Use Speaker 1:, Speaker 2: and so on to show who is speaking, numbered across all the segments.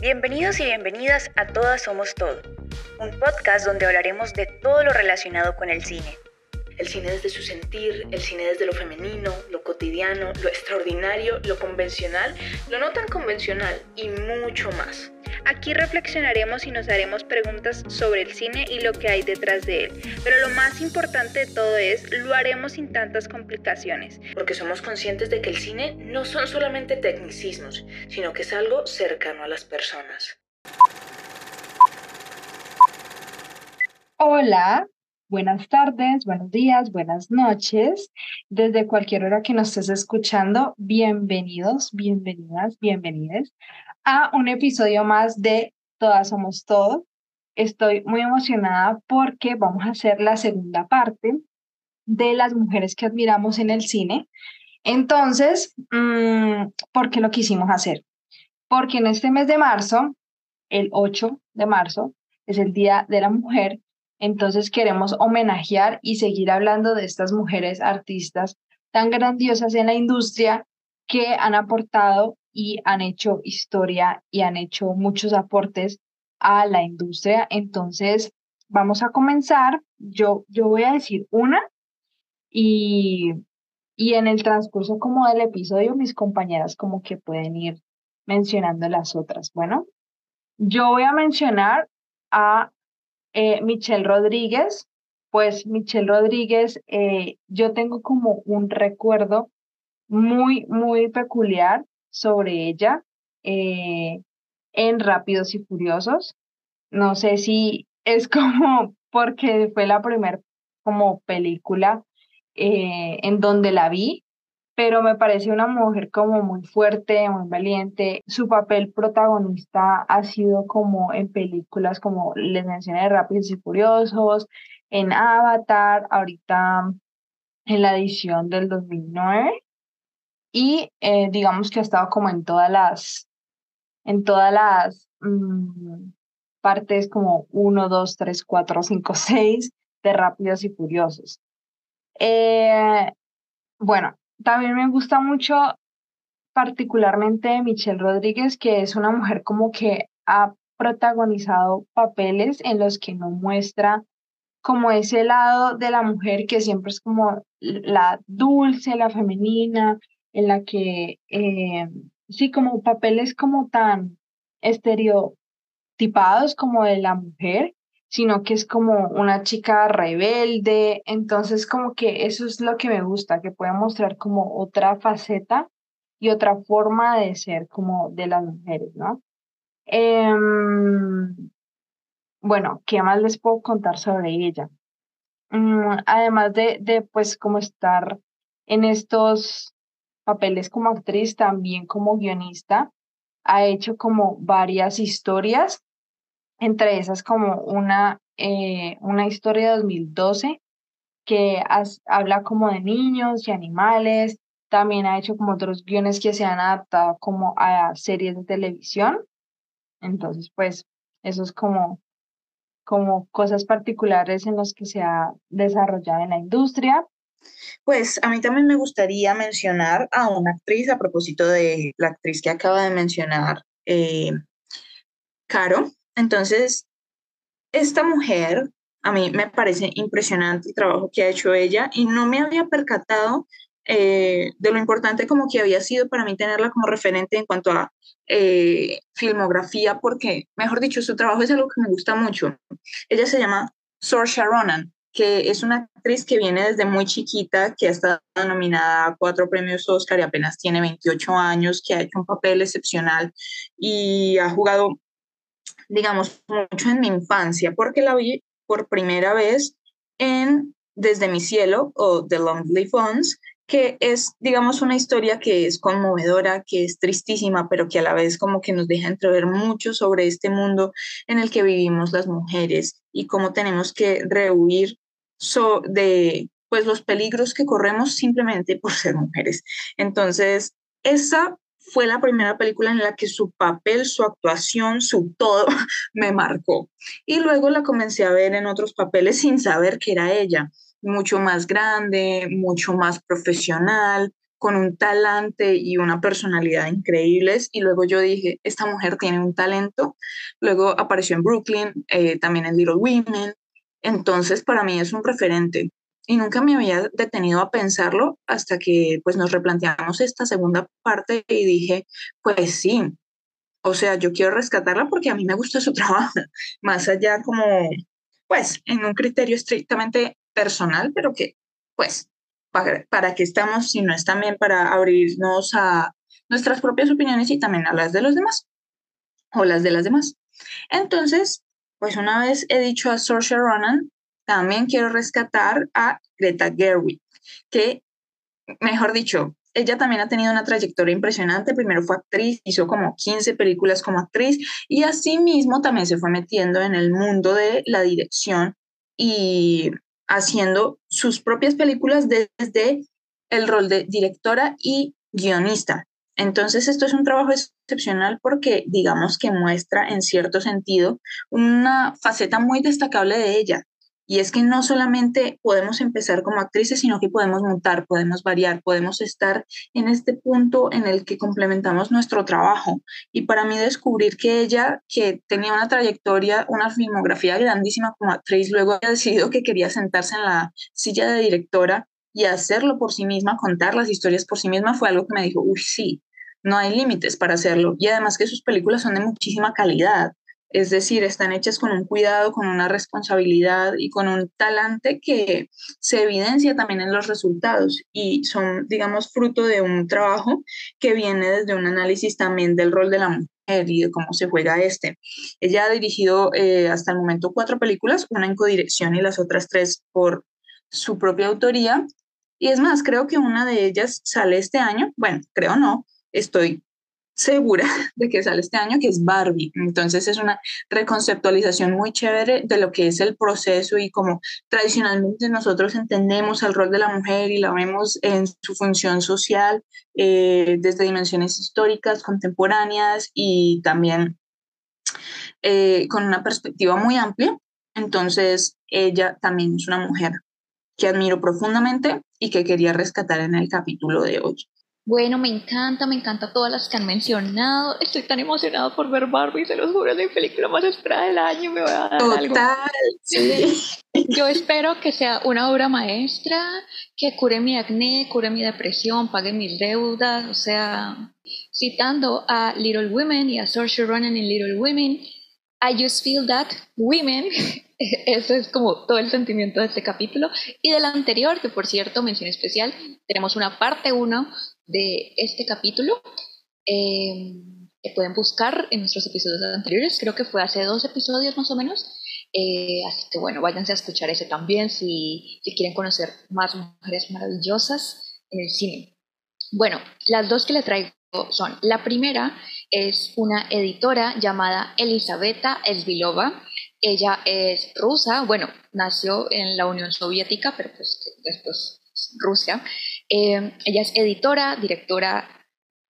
Speaker 1: Bienvenidos y bienvenidas a Todas Somos Todo, un podcast donde hablaremos de todo lo relacionado con el cine.
Speaker 2: El cine desde su sentir, el cine desde lo femenino, lo cotidiano, lo extraordinario, lo convencional, lo no tan convencional y mucho más.
Speaker 3: Aquí reflexionaremos y nos haremos preguntas sobre el cine y lo que hay detrás de él. Pero lo más importante de todo es, lo haremos sin tantas complicaciones.
Speaker 2: Porque somos conscientes de que el cine no son solamente tecnicismos, sino que es algo cercano a las personas.
Speaker 4: Hola, buenas tardes, buenos días, buenas noches. Desde cualquier hora que nos estés escuchando, bienvenidos, bienvenidas, bienvenides a un episodio más de Todas Somos Todo. Estoy muy emocionada porque vamos a hacer la segunda parte de las mujeres que admiramos en el cine. Entonces, mm, ¿por qué lo quisimos hacer? Porque en este mes de marzo, el 8 de marzo, es el Día de la Mujer. Entonces queremos homenajear y seguir hablando de estas mujeres artistas tan grandiosas en la industria que han aportado y han hecho historia y han hecho muchos aportes a la industria. Entonces, vamos a comenzar. Yo, yo voy a decir una y, y en el transcurso como del episodio mis compañeras como que pueden ir mencionando las otras. Bueno, yo voy a mencionar a eh, Michelle Rodríguez. Pues Michelle Rodríguez, eh, yo tengo como un recuerdo muy, muy peculiar sobre ella eh, en Rápidos y Furiosos. No sé si es como porque fue la primera como película en donde la vi, pero me parece una mujer como muy fuerte, muy valiente. Su papel protagonista ha sido como en películas como les mencioné, Rápidos y Furiosos, en Avatar, ahorita en la edición del 2009 y eh, digamos que ha estado como en todas las, en todas las mm, partes como 1, 2, 3, 4, 5, 6 de Rápidos y Furiosos. Eh, bueno, también me gusta mucho particularmente Michelle Rodríguez, que es una mujer como que ha protagonizado papeles en los que no muestra como ese lado de la mujer que siempre es como la dulce, la femenina, en la que eh, sí, como papeles como tan estereotipados como de la mujer, sino que es como una chica rebelde, entonces como que eso es lo que me gusta, que puede mostrar como otra faceta y otra forma de ser como de las mujeres, ¿no? Em, bueno, ¿qué más les puedo contar sobre ella? Mm, además de, de, pues, como estar en estos papeles como actriz, también como guionista. Ha hecho como varias historias, entre esas como una, eh, una historia de 2012 que habla como de niños y animales. También ha hecho como otros guiones que se han adaptado como a series de televisión. Entonces, pues, eso es como, como cosas particulares en las que se ha desarrollado en la industria.
Speaker 5: Pues a mí también me gustaría mencionar a una actriz a propósito de la actriz que acaba de mencionar, eh, Caro. Entonces, esta mujer, a mí me parece impresionante el trabajo que ha hecho ella y no me había percatado eh, de lo importante como que había sido para mí tenerla como referente en cuanto a eh, filmografía, porque, mejor dicho, su trabajo es algo que me gusta mucho. Ella se llama Saoirse Ronan que es una actriz que viene desde muy chiquita, que ha estado nominada a cuatro premios Oscar y apenas tiene 28 años, que ha hecho un papel excepcional y ha jugado, digamos, mucho en mi infancia, porque la vi por primera vez en Desde mi cielo o The Lonely Phones, que es, digamos, una historia que es conmovedora, que es tristísima, pero que a la vez como que nos deja entrever mucho sobre este mundo en el que vivimos las mujeres y cómo tenemos que rehuir de pues los peligros que corremos simplemente por ser mujeres. Entonces, esa fue la primera película en la que su papel, su actuación, su todo me marcó. Y luego la comencé a ver en otros papeles sin saber que era ella, mucho más grande, mucho más profesional, con un talante y una personalidad increíbles. Y luego yo dije, esta mujer tiene un talento. Luego apareció en Brooklyn, eh, también en Little Women. Entonces, para mí es un referente. Y nunca me había detenido a pensarlo hasta que pues nos replanteamos esta segunda parte y dije, pues sí, o sea, yo quiero rescatarla porque a mí me gusta su trabajo, más allá como, pues, en un criterio estrictamente personal, pero que, pues, para, para qué estamos si no es también para abrirnos a nuestras propias opiniones y también a las de los demás o las de las demás. Entonces, pues una vez he dicho a Saoirse Ronan, también quiero rescatar a Greta Gerwig, que, mejor dicho, ella también ha tenido una trayectoria impresionante. Primero fue actriz, hizo como 15 películas como actriz y asimismo también se fue metiendo en el mundo de la dirección y haciendo sus propias películas desde el rol de directora y guionista. Entonces, esto es un trabajo excepcional porque, digamos que muestra en cierto sentido una faceta muy destacable de ella, y es que no solamente podemos empezar como actrices, sino que podemos montar, podemos variar, podemos estar en este punto en el que complementamos nuestro trabajo. Y para mí descubrir que ella, que tenía una trayectoria, una filmografía grandísima como actriz, luego ha decidido que quería sentarse en la silla de directora y hacerlo por sí misma, contar las historias por sí misma, fue algo que me dijo, uy, sí, no hay límites para hacerlo. Y además que sus películas son de muchísima calidad. Es decir, están hechas con un cuidado, con una responsabilidad y con un talante que se evidencia también en los resultados y son, digamos, fruto de un trabajo que viene desde un análisis también del rol de la mujer y de cómo se juega este. Ella ha dirigido eh, hasta el momento cuatro películas, una en codirección y las otras tres por su propia autoría. Y es más, creo que una de ellas sale este año. Bueno, creo no, estoy segura de que sale este año, que es Barbie. Entonces es una reconceptualización muy chévere de lo que es el proceso y como tradicionalmente nosotros entendemos el rol de la mujer y la vemos en su función social eh, desde dimensiones históricas, contemporáneas y también eh, con una perspectiva muy amplia. Entonces ella también es una mujer que admiro profundamente y que quería rescatar en el capítulo de hoy.
Speaker 6: Bueno, me encanta, me encanta todas las que han mencionado. Estoy tan emocionado por ver Barbie, se los juro, es mi película más esperada del año. Me va a dar
Speaker 5: Total, sí.
Speaker 6: Yo espero que sea una obra maestra, que cure mi acné, cure mi depresión, pague mis deudas. O sea, citando a Little Women y a Saoirse Ronan en Little Women, I just feel that women, eso es como todo el sentimiento de este capítulo. Y del anterior, que por cierto, mención especial, tenemos una parte 1 de este capítulo eh, pueden buscar en nuestros episodios anteriores. Creo que fue hace dos episodios más o menos. Eh, así que bueno, váyanse a escuchar ese también si, si quieren conocer más mujeres maravillosas en el cine. Bueno, las dos que le traigo son, la primera es una editora llamada Elisabetta Esvilova. Ella es rusa, bueno, nació en la Unión Soviética, pero pues después Rusia. Eh, ella es editora, directora,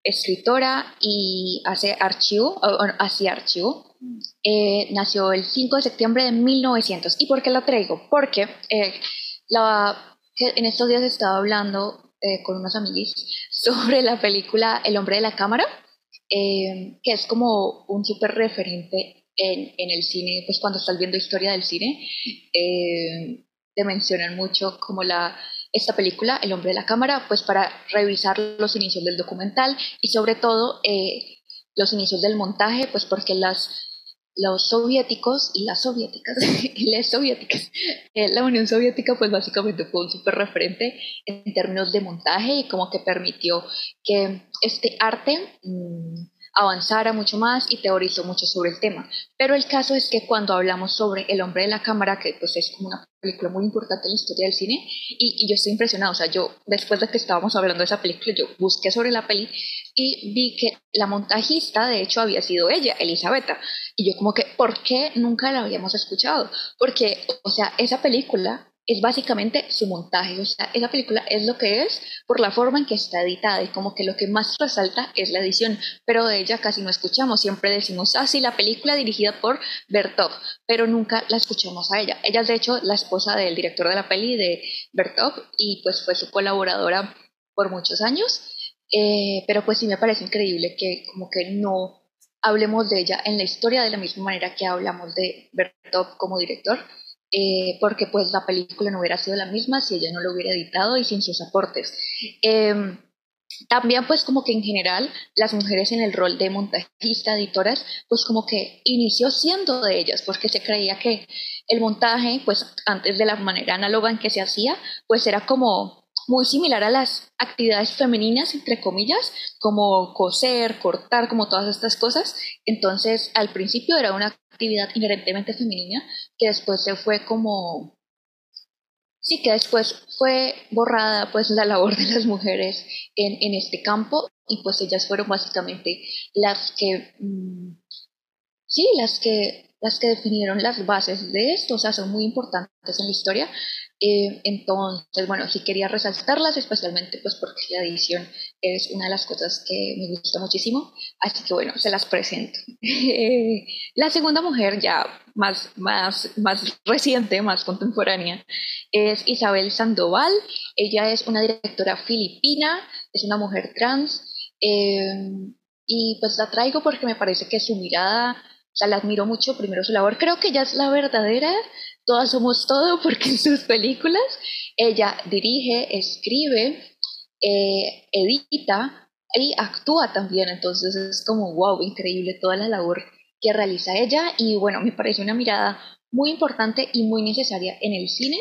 Speaker 6: escritora y hace archivo, hacía archivo. Eh, nació el 5 de septiembre de 1900. ¿Y por qué la traigo? Porque eh, la, en estos días estaba hablando con unos amigos sobre la película El hombre de la cámara, que es como un súper referente en, en, el cine, pues cuando estás viendo historia del cine, te mencionan mucho como la esta película, El hombre de la cámara, pues para revisar los inicios del documental y sobre todo eh, los inicios del montaje, pues porque las, los soviéticos y las soviéticas, y las soviéticas, eh, la Unión Soviética pues básicamente fue un súper referente en términos de montaje y como que permitió que este arte... Mmm, avanzara mucho más y teorizó mucho sobre el tema. Pero el caso es que cuando hablamos sobre El hombre de la cámara, que pues es como una película muy importante en la historia del cine, y, yo estoy impresionada, o sea, yo después de que estábamos hablando de esa película, yo busqué sobre la peli y vi que la montajista de hecho había sido ella, Elisabetta, y yo como que, ¿por qué nunca la habíamos escuchado? Porque, o sea, esa película es básicamente su montaje. O sea, esa película es lo que es por la forma en que está editada y como que lo que más resalta es la edición, pero de ella casi no escuchamos. Siempre decimos, ah, sí, la película dirigida por Bertov, pero nunca la escuchamos a ella. Ella es de hecho la esposa del director de la peli de Bertov y pues fue su colaboradora por muchos años, eh, pero pues sí me parece increíble que como que no hablemos de ella en la historia de la misma manera que hablamos de Bertov como director, eh, porque pues la película no hubiera sido la misma si ella no lo hubiera editado y sin sus aportes. Em, también pues como que en general las mujeres en el rol de montajista, editoras, pues como que inició siendo de ellas, porque se creía que el montaje, pues antes de la manera análoga en que se hacía, pues era como muy similar a las actividades femeninas, entre comillas, como coser, cortar, como todas estas cosas. Entonces, al principio era una actividad inherentemente femenina que después se fue como sí que después fue borrada pues la labor de las mujeres en, en este campo y pues ellas fueron básicamente las que mm, sí las que las que definieron las bases de esto, o sea, son muy importantes en la historia. Eh, entonces, bueno, sí quería resaltarlas, especialmente pues porque la edición es una de las cosas que me gusta muchísimo, así que bueno, se las presento. la segunda mujer ya más, más, más reciente, más contemporánea, es Isabel Sandoval. Ella es una directora filipina, es una mujer trans, eh, y pues la traigo porque me parece que su mirada sea, la admiro mucho, primero su labor. Creo que ella es la verdadera, todas somos todo, porque en sus películas ella dirige, escribe, eh, edita y actúa también. Entonces es como, wow, increíble toda la labor que realiza ella. Y bueno, me parece una mirada muy importante y muy necesaria en el cine.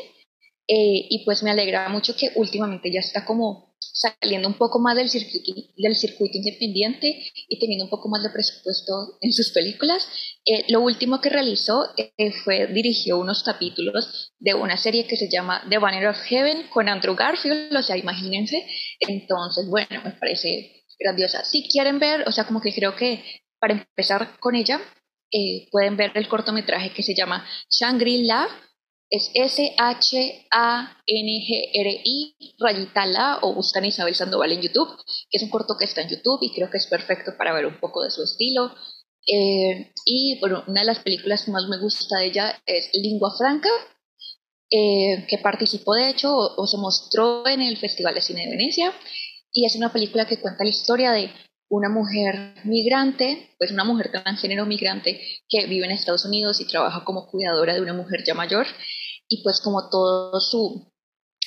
Speaker 6: Eh, y pues me alegra mucho que últimamente ya está como saliendo un poco más del circuito, independiente y teniendo un poco más de presupuesto en sus películas. Eh, lo último que realizó eh, fue dirigió unos capítulos de una serie que se llama The Banner of Heaven con Andrew Garfield, o sea, imagínense. Entonces, bueno, me parece grandiosa. Si quieren ver, o sea, como que creo que para empezar con ella, eh, pueden ver el cortometraje que se llama Shangri-La, es S-H-A-N-G-R-I, rayita la, o buscan Isabel Sandoval en YouTube, que es un corto que está en YouTube y creo que es perfecto para ver un poco de su estilo. Eh, y bueno, una de las películas que más me gusta de ella es Lingua Franca, eh, que participó de hecho o, se mostró en el Festival de Cine de Venecia, y es una película que cuenta la historia de una mujer migrante, pues una mujer transgénero migrante que vive en Estados Unidos y trabaja como cuidadora de una mujer ya mayor y pues como todo su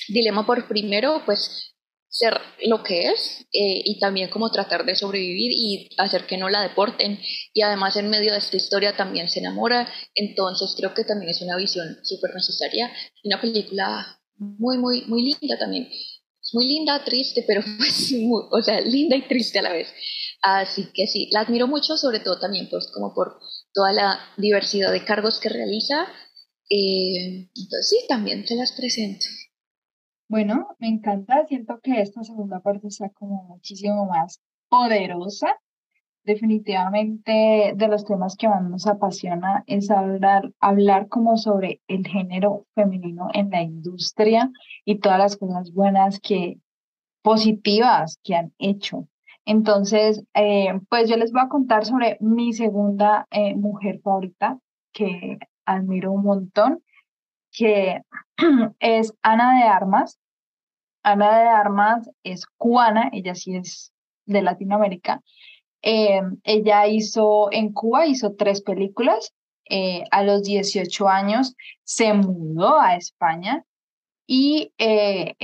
Speaker 6: dilema por primero, pues ser lo que es eh, y también como tratar de sobrevivir y hacer que no la deporten y además en medio de esta historia también se enamora, entonces creo que también es una visión súper necesaria, una película muy, muy, muy linda también muy linda, triste, pero pues, o sea, linda y triste a la vez. Así que sí, la admiro mucho, sobre todo también pues como por toda la diversidad de cargos que realiza. Eh, entonces sí, también se las presento.
Speaker 4: Bueno, me encanta, siento que esta segunda parte está como muchísimo más poderosa definitivamente de los temas que más nos apasiona es hablar, hablar como sobre el género femenino en la industria y todas las cosas buenas que positivas que han hecho. Entonces, eh, pues yo les voy a contar sobre mi segunda eh, mujer favorita que admiro un montón, que es Ana de Armas. Ana de Armas es cubana, ella sí es de Latinoamérica, eh, ella hizo en Cuba, hizo tres películas. Eh, a los 18 años se mudó a España y eh,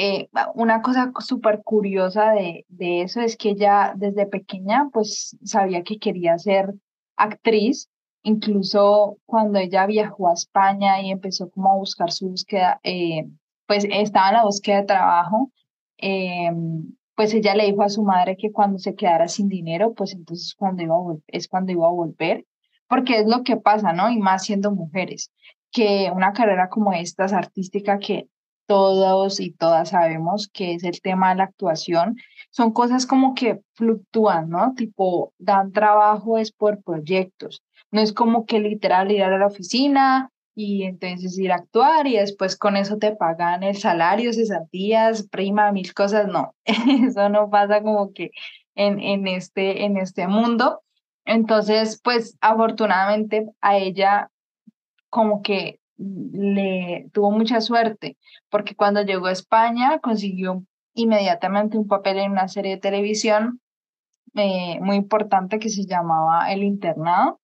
Speaker 4: una cosa súper curiosa de, de, eso es que ella desde pequeña pues sabía que quería ser actriz. Incluso cuando ella viajó a España y empezó como a buscar su búsqueda, pues estaba en la búsqueda de trabajo pues ella le dijo a su madre que cuando se quedara sin dinero, pues entonces cuando iba es cuando iba a volver, porque es lo que pasa, ¿no? Y más siendo mujeres, que una carrera como esta es artística que todos y todas sabemos que es el tema de la actuación, son cosas como que fluctúan, ¿no? Tipo, dan trabajo es por proyectos. No es como que literal ir a la oficina, y entonces ir a actuar y después con eso te pagan el salario, cesantías, prima, mil cosas, no, eso no pasa como que en, en, este, en este mundo. Entonces, pues afortunadamente a ella como que le tuvo mucha suerte, porque cuando llegó a España consiguió inmediatamente un papel en una serie de televisión eh, muy importante que se llamaba El Internado.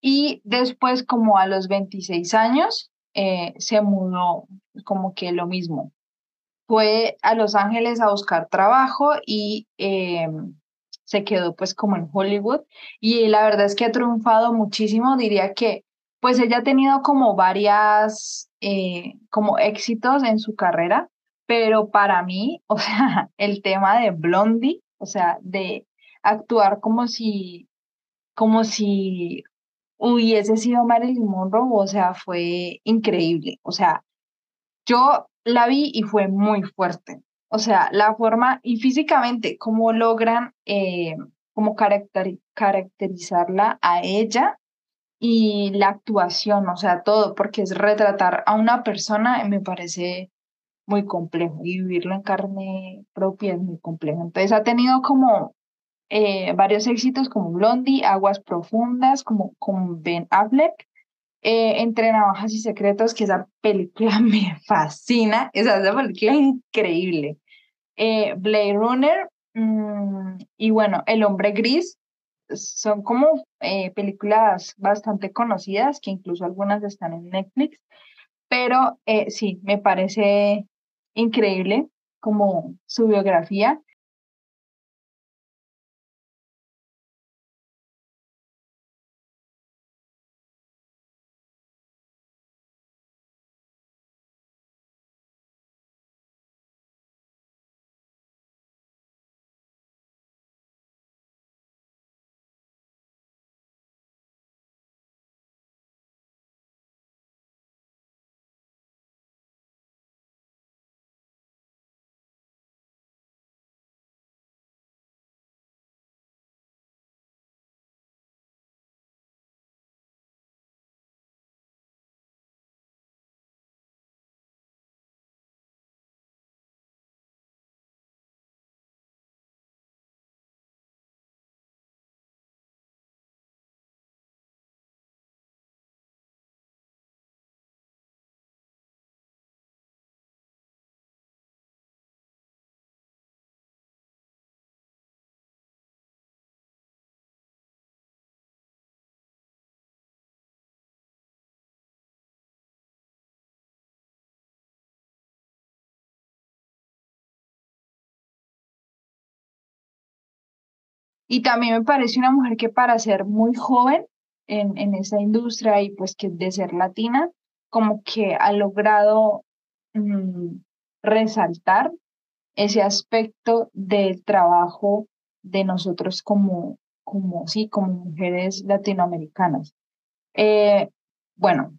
Speaker 4: Y después, como a los 26 años, eh, se mudó como que lo mismo. Fue a Los Ángeles a buscar trabajo y eh, se quedó pues como en Hollywood. Y la verdad es que ha triunfado muchísimo. Diría que pues ella ha tenido como varias, como éxitos en su carrera, pero para mí, o sea, el tema de Blondie, o sea, de actuar como si, como si hubiese sido Marilyn Monroe, o sea, fue increíble. O sea, yo la vi y fue muy fuerte. O sea, la forma y físicamente, cómo logran eh, caracterizarla a ella y la actuación, o sea, todo, porque es retratar a una persona, me parece muy complejo y vivirlo en carne propia es muy complejo. Entonces ha tenido como eh, varios éxitos como Blondie, Aguas Profundas, como con Ben Affleck, eh, Entre Navajas y Secretos, que esa película me fascina, esa, película es increíble. Eh, Blade Runner mm, y bueno, El Hombre Gris, son como películas bastante conocidas, que incluso algunas están en Netflix, pero sí, me parece increíble como su biografía. Y también me parece una mujer que para ser muy joven en, en esa industria y pues que de ser latina, como que ha logrado mm, resaltar ese aspecto del trabajo de nosotros como, como, sí, como mujeres latinoamericanas. Eh, bueno,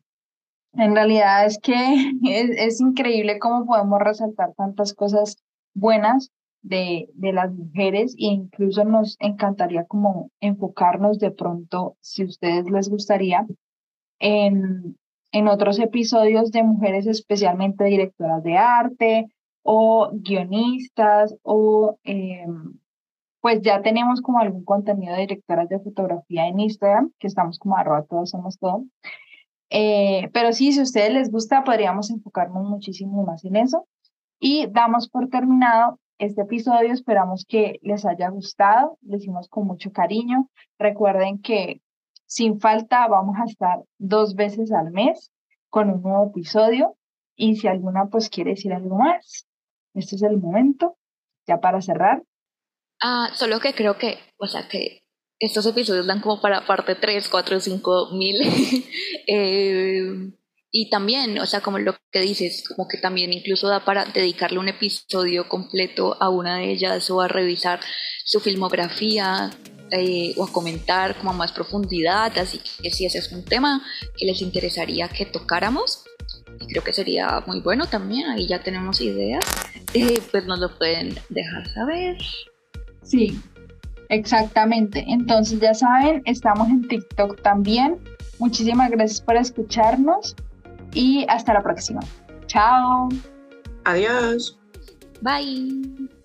Speaker 4: en realidad es que es, es, increíble cómo podemos resaltar tantas cosas buenas de, de las mujeres e incluso nos encantaría como enfocarnos de pronto, si ustedes les gustaría, en, en otros episodios de mujeres especialmente directoras de arte o guionistas o em, pues ya tenemos como algún contenido de directoras de fotografía en Instagram, que estamos como arroba todos somos todo. Eh, pero sí, si a ustedes les gusta, podríamos enfocarnos muchísimo más en eso. Y damos por terminado este episodio. Esperamos que les haya gustado. Lo hicimos con mucho cariño. Recuerden que sin falta vamos a estar dos veces al mes con un nuevo episodio. Y si alguna pues quiere decir algo más, este es el momento ya para cerrar.
Speaker 6: Ah, solo que creo que, o sea, que estos episodios dan como para parte 3, 4, 5 mil. eh, y también, o sea, como lo que dices, como que también incluso da para dedicarle un episodio completo a una de ellas o a revisar su filmografía eh, o a comentar como a más profundidad. Así que si ese es un tema que les interesaría que tocáramos, creo que sería muy bueno también, ahí ya tenemos ideas, eh, pues nos lo pueden dejar saber.
Speaker 4: Sí, exactamente. Entonces ya saben, estamos en TikTok también. Muchísimas gracias por escucharnos y hasta la próxima. Chao.
Speaker 5: Adiós.
Speaker 6: Bye.